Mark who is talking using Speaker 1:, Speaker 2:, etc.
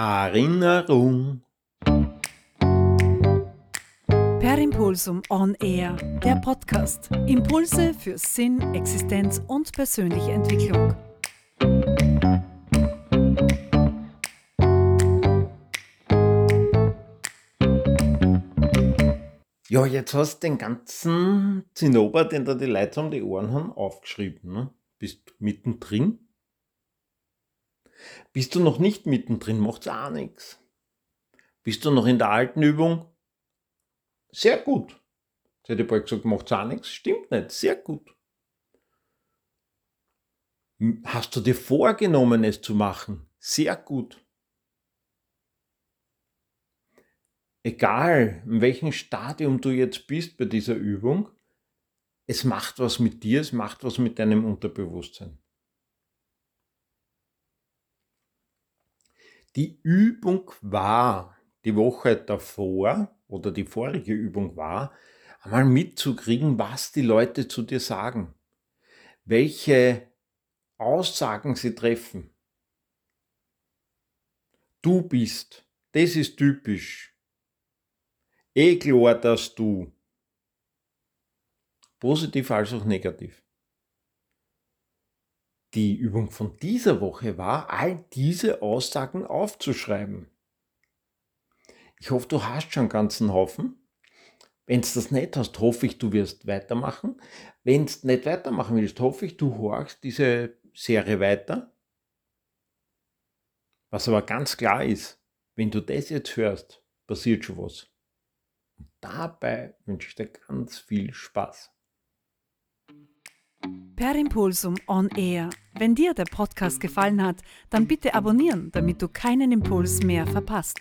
Speaker 1: Erinnerung.
Speaker 2: Per Impulsum On Air, der Podcast. Impulse für Sinn, Existenz und persönliche Entwicklung.
Speaker 1: Ja, jetzt hast du den ganzen Zinnober, den da die Leute um die Ohren haben, aufgeschrieben. Ne? Bist mittendrin? Bist du noch nicht mittendrin, macht's auch nichts. Bist du noch in der alten Übung? Sehr gut. Jetzt hätte ich bald gesagt, macht's auch nichts. Stimmt nicht, sehr gut. Hast du dir vorgenommen, es zu machen? Sehr gut. Egal, in welchem Stadium du jetzt bist bei dieser Übung, es macht was mit dir, es macht was mit deinem Unterbewusstsein. Die Übung war die Woche davor oder die vorige Übung war, einmal mitzukriegen, was die Leute zu dir sagen, welche Aussagen sie treffen. Du bist, das ist typisch. Eh klar, dass du. Positiv als auch negativ. Die Übung von dieser Woche war, all diese Aussagen aufzuschreiben. Ich hoffe, du hast schon einen ganzen Haufen. Wenn du das nicht hast, hoffe ich, du wirst weitermachen. Wenn du nicht weitermachen willst, hoffe ich, du horchst diese Serie weiter. Was aber ganz klar ist, wenn du das jetzt hörst, passiert schon was. Und dabei wünsche ich dir ganz viel Spaß.
Speaker 2: Per Impulsum On Air. Wenn dir der Podcast gefallen hat, dann bitte abonnieren, damit du keinen Impuls mehr verpasst.